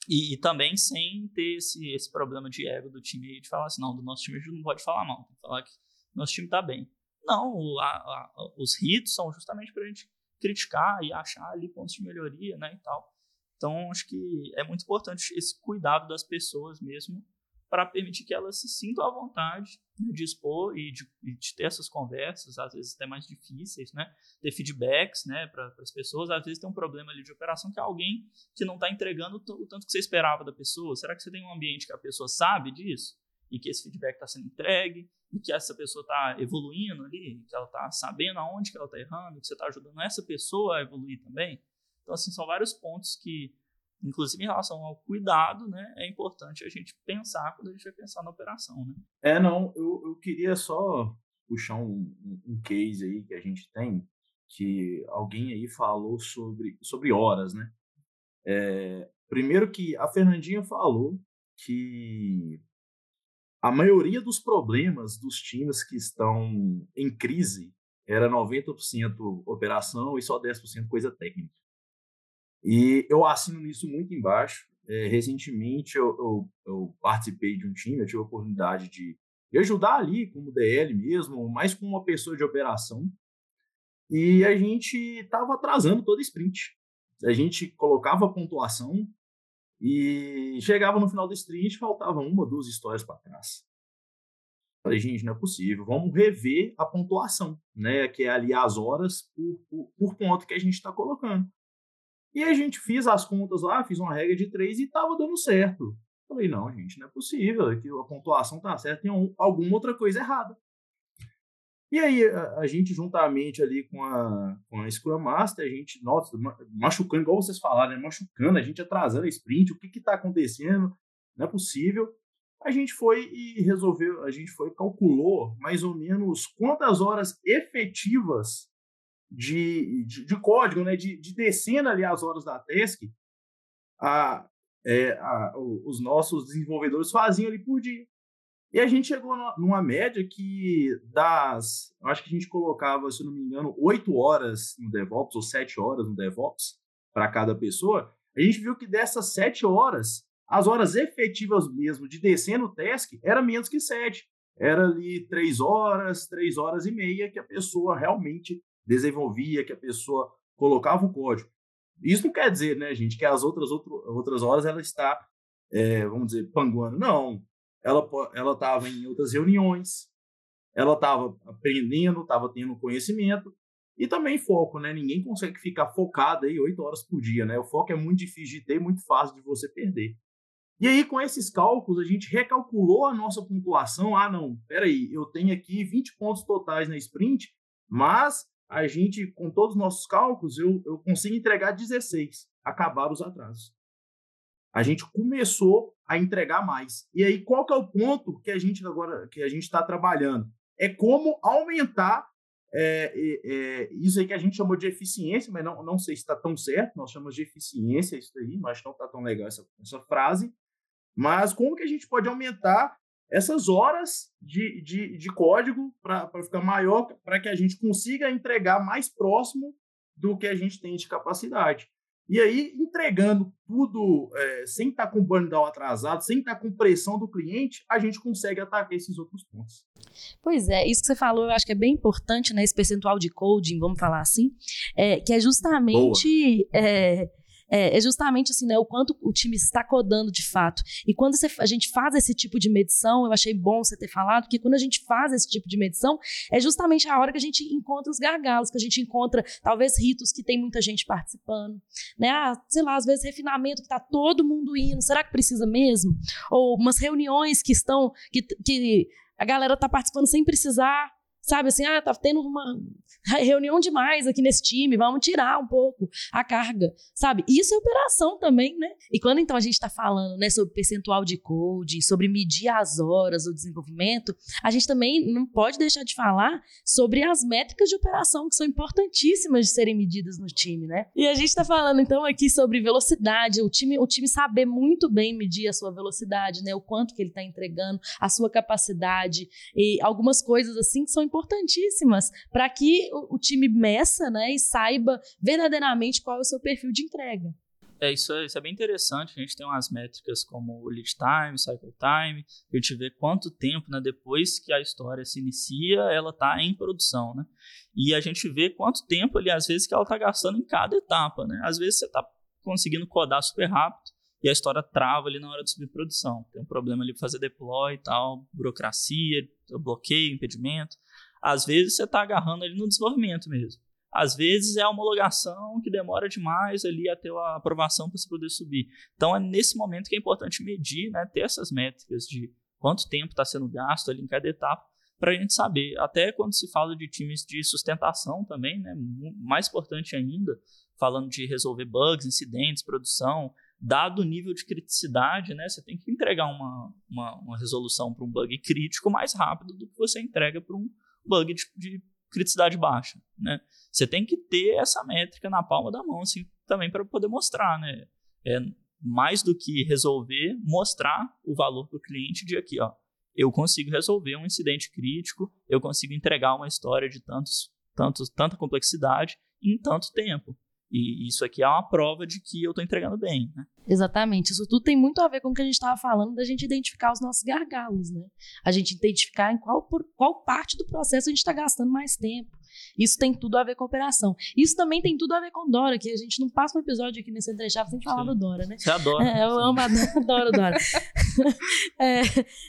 e, e também sem ter esse, esse problema de ego do time de falar assim, não, do nosso time a gente não pode falar mal, tem que falar que nosso time tá bem. Não, a- a- os hits são justamente pra gente criticar e achar ali pontos de melhoria, né, e tal. Então, acho que é muito importante esse cuidado das pessoas mesmo para permitir que elas se sintam à vontade né, de expor e de, de ter essas conversas, às vezes até mais difíceis, né? Ter feedbacks, né, para as pessoas. Às vezes tem um problema ali de operação que é alguém que não está entregando o tanto que você esperava da pessoa. Será que você tem um ambiente que a pessoa sabe disso? E que esse feedback está sendo entregue? E que essa pessoa está evoluindo ali? Que ela está sabendo aonde que ela está errando? Que você está ajudando essa pessoa a evoluir também? Então, assim, são vários pontos que inclusive em relação ao cuidado, né, é importante a gente pensar quando a gente vai pensar na operação, né? É, não, eu, eu queria só puxar um, um- case aí que a gente tem, que alguém aí falou sobre, sobre horas, né? É, Primeiro que a Fernandinha falou que a maioria dos problemas dos times que estão em crise era 90% operação e só 10% coisa técnica. E eu assino nisso muito embaixo. É, recentemente eu, eu, eu, participei de um time, eu tive a oportunidade de, de ajudar ali como DL mesmo, mais como uma pessoa de operação. E a gente estava atrasando todo sprint. A gente colocava a pontuação e chegava no final do sprint faltava uma, duas histórias para trás. Falei, gente, não é possível. Vamos rever a pontuação, né? Que é ali as horas por, por, por ponto que a gente está colocando. E a gente fez as contas lá, fiz uma regra de três e estava dando certo. Falei, não, gente, não é possível, é que a pontuação tá certa, tem um, alguma outra coisa errada. E aí, a, a, gente, juntamente ali com a, com a Scrum Master, a gente, nossa, machucando, igual vocês falaram, né? machucando, a gente atrasando a sprint, o que está acontecendo? Não é possível. A gente foi e resolveu, a gente foi calculou mais ou menos quantas horas efetivas de, de, de código, né, de, de descendo ali as horas da task, a, é, a, os nossos desenvolvedores faziam ali por dia. E a gente chegou numa média que das. Acho que a gente colocava, se não me engano, oito horas no DevOps, ou sete horas no DevOps, para cada pessoa. A gente viu que dessas sete horas, as horas efetivas mesmo de descer no task era menos que sete. Era ali três horas, três horas e meia que a pessoa realmente desenvolvia, que a pessoa colocava o código. Isso não quer dizer, né, gente, que as outras, outro, outras horas ela está, é, vamos dizer, panguando. Não. Ela estava em outras reuniões, ela estava aprendendo, estava tendo conhecimento e também foco, né? Ninguém consegue ficar focado aí oito horas por dia, né? O foco é muito difícil de ter, muito fácil de você perder. E aí, com esses cálculos, a gente recalculou a nossa pontuação. Ah, não, peraí, eu tenho aqui 20 pontos totais na sprint, mas a gente, com todos os nossos cálculos, eu, eu consigo entregar 16, acabar os atrasos. A gente começou a entregar mais. E aí, qual que é o ponto que a gente agora que a gente está trabalhando? É como aumentar é, é, isso aí que a gente chamou de eficiência, mas não, não sei se está tão certo, nós chamamos de eficiência isso aí, mas não está tão legal essa, essa frase. Mas como que a gente pode aumentar essas horas de, de, de código para ficar maior, para que a gente consiga entregar mais próximo do que a gente tem de capacidade. E aí, entregando tudo é, sem estar tá com burn down atrasado, sem estar tá com pressão do cliente, a gente consegue atacar esses outros pontos. Pois é, isso que você falou, eu acho que é bem importante, né? Esse percentual de coding, vamos falar assim, é, que é justamente é, é, é, justamente assim, né, o quanto o time está codando de fato. E quando você, a gente faz esse tipo de medição, eu achei bom você ter falado, que quando a gente faz esse tipo de medição, é justamente a hora que a gente encontra os gargalos, que a gente encontra talvez ritos que tem muita gente participando, né? Ah, sei lá, às vezes refinamento que está todo mundo indo, será que precisa mesmo? Ou umas reuniões que estão, que, que a galera está participando sem precisar, sabe assim, ah, tá tendo uma [laughs] reunião demais aqui nesse time, vamos tirar um pouco a carga, sabe? Isso é operação também, né? E quando então a gente está falando, né, sobre percentual de code, sobre medir as horas do desenvolvimento, a gente também não pode deixar de falar sobre as métricas de operação que são importantíssimas de serem medidas no time, né? E a gente está falando então aqui sobre velocidade, o time, o time saber muito bem medir a sua velocidade, né? O quanto que ele está entregando, a sua capacidade e algumas coisas assim que são importantíssimas para que o, o, time meça né, e saiba verdadeiramente qual é o seu perfil de entrega. É isso, é, isso é bem interessante. A gente tem umas métricas como lead time, cycle time, a gente vê quanto tempo, né, depois que a história se inicia, ela está em produção, né? E a gente vê quanto tempo ali, às vezes, que ela está gastando em cada etapa, né? Às vezes você está conseguindo codar super rápido e a história trava ali na hora de subir produção. Tem um problema ali para fazer deploy e tal, burocracia, bloqueio, impedimento. Às vezes você está agarrando ali no desenvolvimento mesmo. Às vezes é a homologação que demora demais ali a ter a aprovação para você poder subir. Então é nesse momento que é importante medir, né, ter essas métricas de quanto tempo está sendo gasto ali em cada etapa para a gente saber. Até quando se fala de times de sustentação também, né, mais importante ainda, falando de resolver bugs, incidentes, produção, dado o nível de criticidade, né, você tem que entregar uma, uma, uma resolução para um bug crítico mais rápido do que você entrega para um bug de, de criticidade baixa, né? Você tem que ter essa métrica na palma da mão, assim, também para poder mostrar, né? É, mais do que resolver, mostrar o valor para o cliente de aqui, ó. Eu consigo resolver um incidente crítico, eu consigo entregar uma história de tantos, tantos, tanta complexidade em tanto tempo. E isso aqui é uma prova de que eu estou entregando bem, né? Exatamente. Isso tudo tem muito a ver com o que a gente estava falando da gente identificar os nossos gargalos, né? A gente identificar em qual, por, qual parte do processo a gente está gastando mais tempo. Isso tem tudo a ver com operação. Isso também tem tudo a ver com Dora, que a gente não passa um episódio aqui nesse entrechave sem falar Sim. do Dora, né? Você adora. É, eu amo, [laughs] adoro Dora. [laughs] é,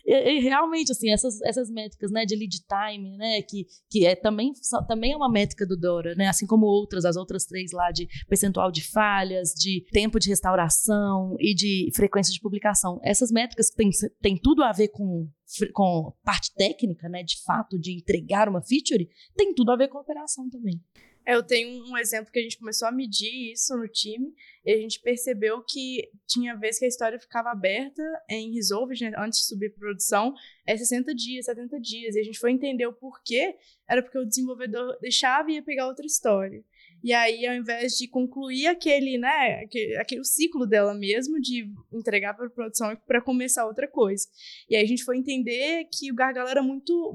e, e, realmente, assim, essas, essas métricas né, de lead time, né, que, que é, também, também é uma métrica do Dora, né? Assim como outras, as outras três lá de percentual de falhas, de tempo de restauração e de frequência de publicação. Essas métricas têm tem tudo a ver com com parte técnica, né, de fato, de entregar uma feature, tem tudo a ver com a operação também. É, eu tenho um exemplo que a gente começou a medir isso no time e a gente percebeu que tinha vezes que a história ficava aberta em Resolve, né, antes de subir para produção, é 60 dias, 70 dias. E a gente foi entender o porquê, era porque o desenvolvedor deixava e ia pegar outra história. E aí, ao invés de concluir aquele, né, aquele, aquele ciclo dela mesmo, de entregar para produção para começar outra coisa. E aí a gente foi entender que o gargalo era muito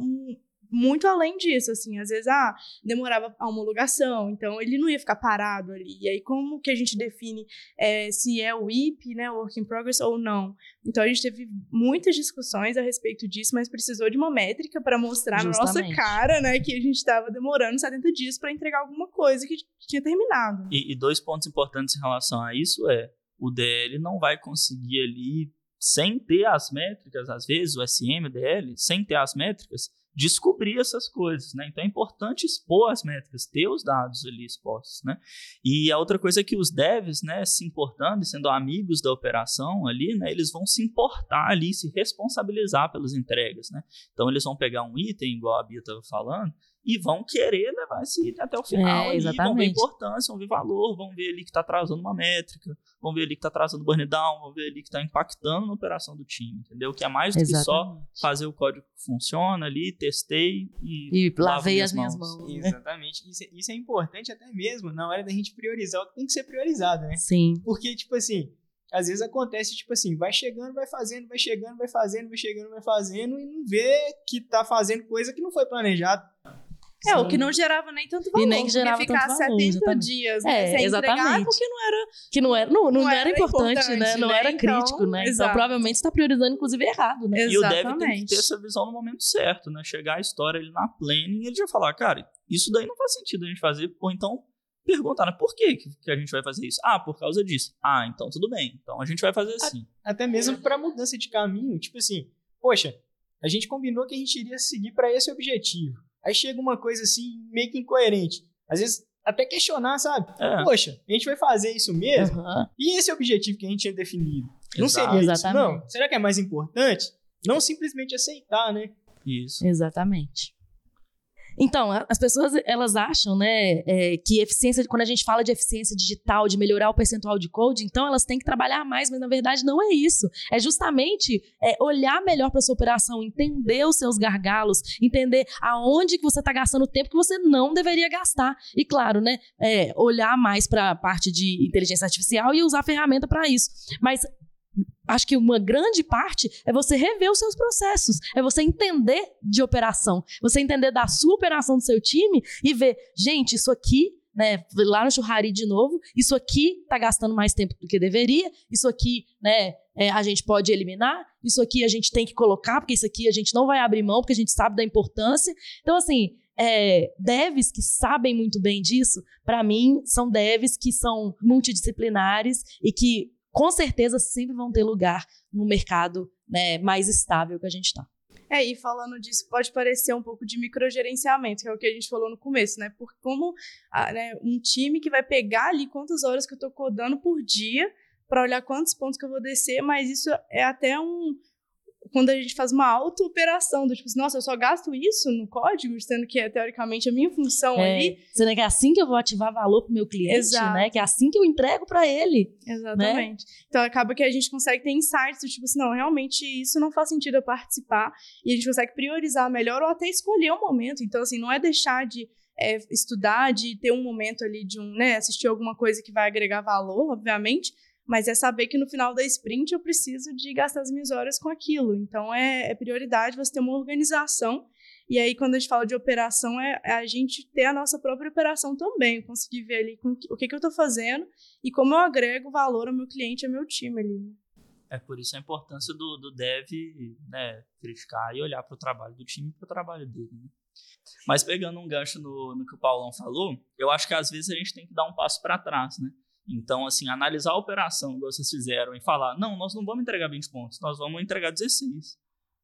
muito além disso, assim, às vezes, ah, demorava a homologação, então ele não ia ficar parado ali. E aí, como que a gente define é, se é o IP, né, Work in Progress ou não? Então, a gente teve muitas discussões a respeito disso, mas precisou de uma métrica para mostrar Justamente. na nossa cara, né, que a gente estava demorando 70 dias para entregar alguma coisa que tinha terminado. E, e dois pontos importantes em relação a isso é, o DL não vai conseguir ali, sem ter as métricas, às vezes, o SM, o DL, sem ter as métricas, descobrir essas coisas, né? Então é importante expor as métricas, ter os dados ali expostos, né? E a outra coisa é que os devs, né, se importando, sendo amigos da operação ali, né, eles vão se importar ali, se responsabilizar pelas entregas, né? Então eles vão pegar um item, igual a Bia estava falando, e vão querer levar esse item até o final. É, exatamente. vão ver importância, vão ver valor, vão ver ali que está atrasando uma métrica, vão ver ali que está atrasando burn down, vão ver ali que está impactando na operação do time, entendeu? Que é mais do exatamente. que só fazer o código que funciona ali, testei e, e lavei as minhas mãos. mãos né? Exatamente. Isso, é, isso é importante até mesmo na hora da gente priorizar o que tem que ser priorizado, né? Sim. Porque, tipo assim, às vezes acontece, tipo assim, vai chegando, vai fazendo, vai chegando, vai fazendo, vai chegando, vai fazendo, e não vê que tá fazendo coisa que não foi planejado. É, o que não gerava nem tanto valor. E nem gerava ficar tanto valor, 70 exatamente. dias, né, é, sem exatamente. porque não era... Que não era, não, não, não era, era, importante, importante né? Não né? era então, crítico, né? Então, provavelmente você tá priorizando, inclusive, errado, né? Exatamente. E o dev tem que ter essa visão no momento certo, né? Chegar a história ali na planning e ele já falar, cara, isso daí não faz sentido a gente fazer, ou então perguntar, né? Por que, que a gente vai fazer isso? Ah, por causa disso. Ah, então tudo bem. Então a gente vai fazer assim. Até mesmo para mudança de caminho, tipo assim, poxa, a gente combinou que a gente iria seguir para esse objetivo. Aí chega uma coisa assim, meio que incoerente. Às vezes, até questionar, sabe? É. Poxa, a gente vai fazer isso mesmo? Uhum. E esse objetivo que a gente tinha definido? Não Exato. seria isso, não? Será que é mais importante? Não simplesmente aceitar, né? Isso. Exatamente. Então, as pessoas elas acham, né, é, que eficiência, quando a gente fala de eficiência digital, de melhorar o percentual de code, então elas têm que trabalhar mais, mas na verdade não é isso. É justamente é, olhar melhor para sua operação, entender os seus gargalos, entender aonde que você está gastando tempo que você não deveria gastar. E claro, né, é, olhar mais para a parte de inteligência artificial e usar ferramenta para isso. Mas acho que uma grande parte é você rever os seus processos, é você entender de operação, você entender da sua operação do seu time e ver, gente, isso aqui, né, lá no churrari de novo, isso aqui tá gastando mais tempo do que deveria, isso aqui, né, é, a gente pode eliminar, isso aqui a gente tem que colocar, porque isso aqui a gente não vai abrir mão, porque a gente sabe da importância. Então, assim, é, devs que sabem muito bem disso, para mim, são devs que são multidisciplinares e que com certeza sempre vão ter lugar no mercado né, mais estável que a gente está. É, e falando disso, pode parecer um pouco de microgerenciamento, que é o que a gente falou no começo, né? Porque como ah, né, um time que vai pegar ali quantas horas que eu estou codando por dia para olhar quantos pontos que eu vou descer, mas isso é até um, quando a gente faz uma auto-operação, do tipo assim, nossa, eu só gasto isso no código, sendo que é teoricamente a minha função é, ali. Sendo que é assim que eu vou ativar valor pro meu cliente, Exato. né? Que é assim que eu entrego para ele. Né? Exatamente. Né? Então acaba que a gente consegue ter insights do tipo assim, não, realmente isso não faz sentido eu participar. E a gente consegue priorizar melhor ou até escolher um momento. Então, assim, não é deixar de é, estudar, de ter um momento ali de um, né, assistir alguma coisa que vai agregar valor, obviamente, mas é saber que no final da sprint eu preciso de gastar as minhas horas com aquilo. Então é, é prioridade você ter uma organização. E aí, quando a gente fala de operação, é, é a gente ter a nossa própria operação também, conseguir ver ali com, o que, que eu estou fazendo e como eu agrego valor ao meu cliente, ao meu time ali. Né? É por isso a importância do, do dev né, criticar e olhar para o trabalho do time e para o trabalho dele. Né? Mas pegando um gancho no, no que o Paulão falou, eu acho que às vezes a gente tem que dar um passo para trás, né? Então, assim, analisar a operação que vocês fizeram e falar, não, nós não vamos entregar 20 pontos, nós vamos entregar 16.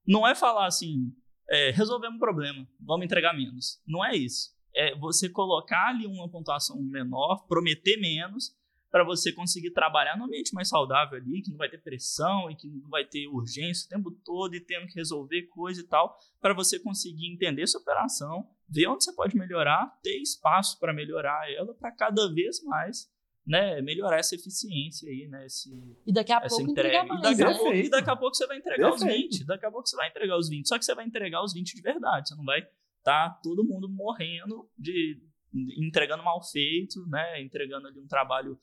Não é falar assim, é, resolvemos um problema, vamos entregar menos. Não é isso. É você colocar ali uma pontuação menor, prometer menos, para você conseguir trabalhar no ambiente mais saudável ali, que não vai ter pressão e que não vai ter urgência o tempo todo e tendo que resolver coisa e tal, para você conseguir entender sua operação, ver onde você pode melhorar, ter espaço para melhorar ela, para cada vez mais né, melhorar essa eficiência aí, né, esse, e daqui a pouco entrega. Mais, e, daqui né? pouco, e daqui a pouco você vai entregar Perfeito. os 20, daqui a pouco você vai entregar os 20, só que você vai entregar os 20 de verdade, você não vai tá todo mundo morrendo de entregando mal feito, né? Entregando ali um trabalho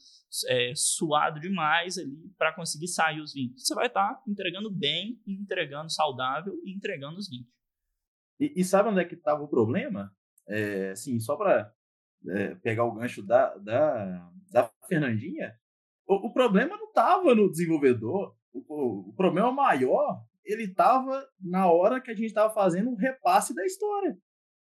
é, suado demais ali para conseguir sair os 20. Você vai estar tá entregando bem, entregando saudável e entregando os 20. E, e sabe onde é que estava o problema? É, assim, só para é, pegar o gancho da, da Fernandinha, o, o problema não estava no desenvolvedor. O, o, o problema maior ele estava na hora que a gente estava fazendo um repasse da história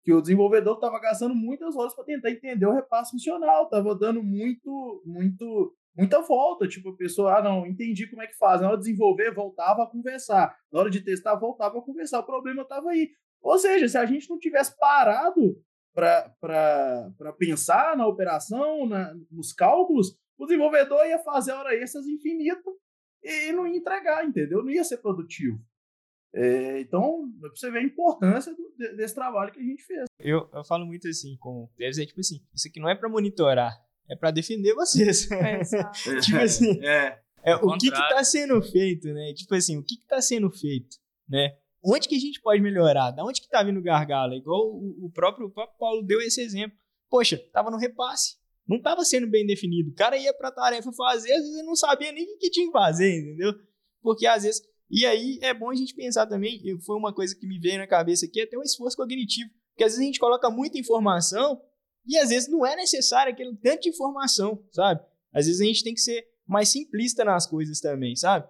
que o desenvolvedor estava gastando muitas horas para tentar entender o repasse funcional, estava dando muito, muito, muita volta. Tipo, a pessoa, ah, não, entendi como é que faz. Na hora de desenvolver, voltava a conversar. Na hora de testar, voltava a conversar. O problema estava aí. Ou seja, se a gente não tivesse parado para pensar na operação, na, nos cálculos, o desenvolvedor ia fazer hora extras infinito e não ia entregar, entendeu? Não ia ser produtivo. É, então, pra você ver a importância do, desse trabalho que a gente fez. Eu, eu falo muito assim com devs, é tipo assim, isso aqui não é para monitorar, é para defender vocês. [laughs] É, [laughs] tipo assim, é, é o que que tá sendo feito, né? Tipo assim, o que que tá sendo feito, né? Onde que a gente pode melhorar? Da onde que tá vindo o gargalo? Igual o, o, próprio, o próprio Paulo deu esse exemplo. Poxa, tava no repasse. Não tava sendo bem definido. O cara ia pra tarefa fazer, às vezes ele não sabia nem o que tinha que fazer, entendeu? Porque às vezes e aí é bom a gente pensar também, foi uma coisa que me veio na cabeça aqui, até um esforço cognitivo. Porque às vezes a gente coloca muita informação e às vezes não é necessário aquele tanto de informação, sabe? Às vezes a gente tem que ser mais simplista nas coisas também, sabe?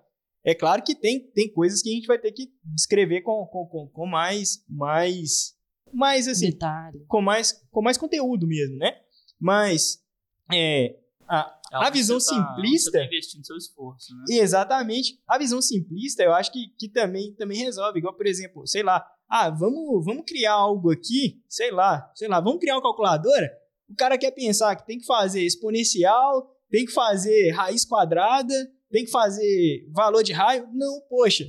É claro que tem, tem coisas que a gente vai ter que descrever com, com, com, com mais, mais, mais assim, Detalhe. com mais, com mais conteúdo mesmo, né? Mas é, a, é a visão tá, simplista. Você tá investindo seu esforço, né? Exatamente. A visão simplista, eu acho que, que também, também resolve. Igual, por exemplo, sei lá, ah, vamos, vamos criar algo aqui, sei lá, sei lá, vamos criar uma calculadora. O cara quer pensar que tem que fazer exponencial, tem que fazer raiz quadrada, tem que fazer valor de raio. Não, poxa.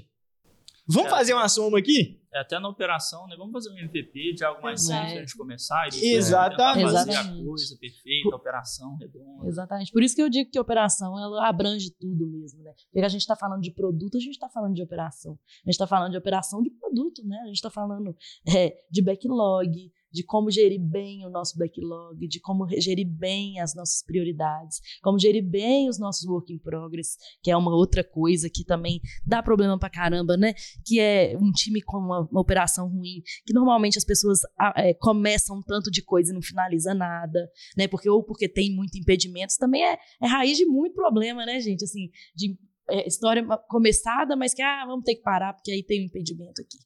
Vamos é, fazer uma soma aqui? É, até na operação, né? Vamos fazer um MVP de algo mais simples a gente começar e Exatamente. fazer a coisa perfeita, a operação redonda. Exatamente. Por isso que eu digo que a operação ela abrange tudo mesmo, né? Porque a gente está falando de produto, a gente está falando de operação. A gente está falando de operação de produto, né? A gente está falando é, de backlog, de como gerir bem o nosso backlog, de como gerir bem as nossas prioridades, como gerir bem os nossos work in progress, que é uma outra coisa que também dá problema pra caramba, né? Que é um time com uma, uma operação ruim, que normalmente as pessoas é, começam um tanto de coisa e não finaliza nada, né? Porque ou porque tem muito impedimentos, também é, é raiz de muito problema, né, gente? Assim, de é, história começada, mas que, ah, vamos ter que parar porque aí tem um impedimento aqui.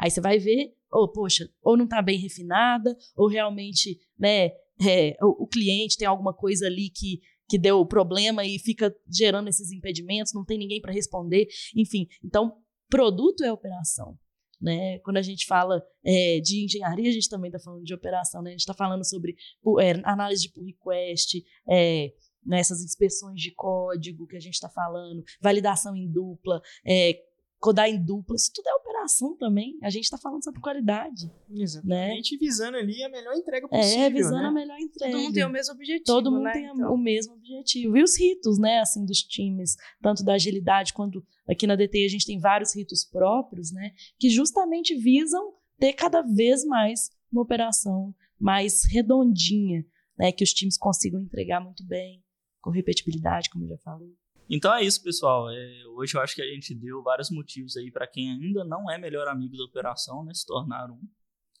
Aí você vai ver, ou, poxa, ou não está bem refinada, ou realmente, né, é, o, o, cliente tem alguma coisa ali que, que deu problema e fica gerando esses impedimentos, não tem ninguém para responder, enfim. Então, produto é operação. Né? Quando a gente fala é, de engenharia, a gente também está falando de operação, né? A gente está falando sobre é, análise de pull request, é, nessas né, inspeções de código que a gente está falando, validação em dupla, é, codar em dupla, isso tudo é operação também. A gente está falando sobre qualidade. Exatamente, né? visando ali a melhor entrega é, possível. É, visando né? a melhor entrega. Todo mundo tem o mesmo objetivo. Todo mundo né? tem então. o mesmo objetivo. E os ritos, né, assim, dos times, tanto da agilidade quanto aqui na DTI a gente tem vários ritos próprios, né, que justamente visam ter cada vez mais uma operação mais redondinha, né, que os times consigam entregar muito bem, com repetibilidade, como eu já falei. Então é isso, pessoal. É, hoje eu acho que a gente deu vários motivos aí para quem ainda não é melhor amigo da operação, né? Se tornar um.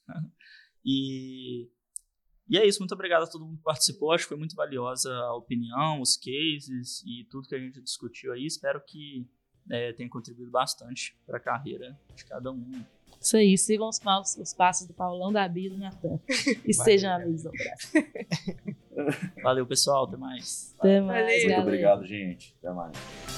[laughs] e, e é isso. Muito obrigado a todo mundo que participou. Acho que foi muito valiosa a opinião, os cases e tudo que a gente discutiu aí. Espero que é, tenha contribuído bastante para a carreira de cada um. Isso aí, sigam os, os passos do Paulão, da Bia e do Natan. [laughs] E sejam amigos operação. Valeu, pessoal. Até mais. Até mais. Valeu. Muito galera. obrigado, gente. Até mais.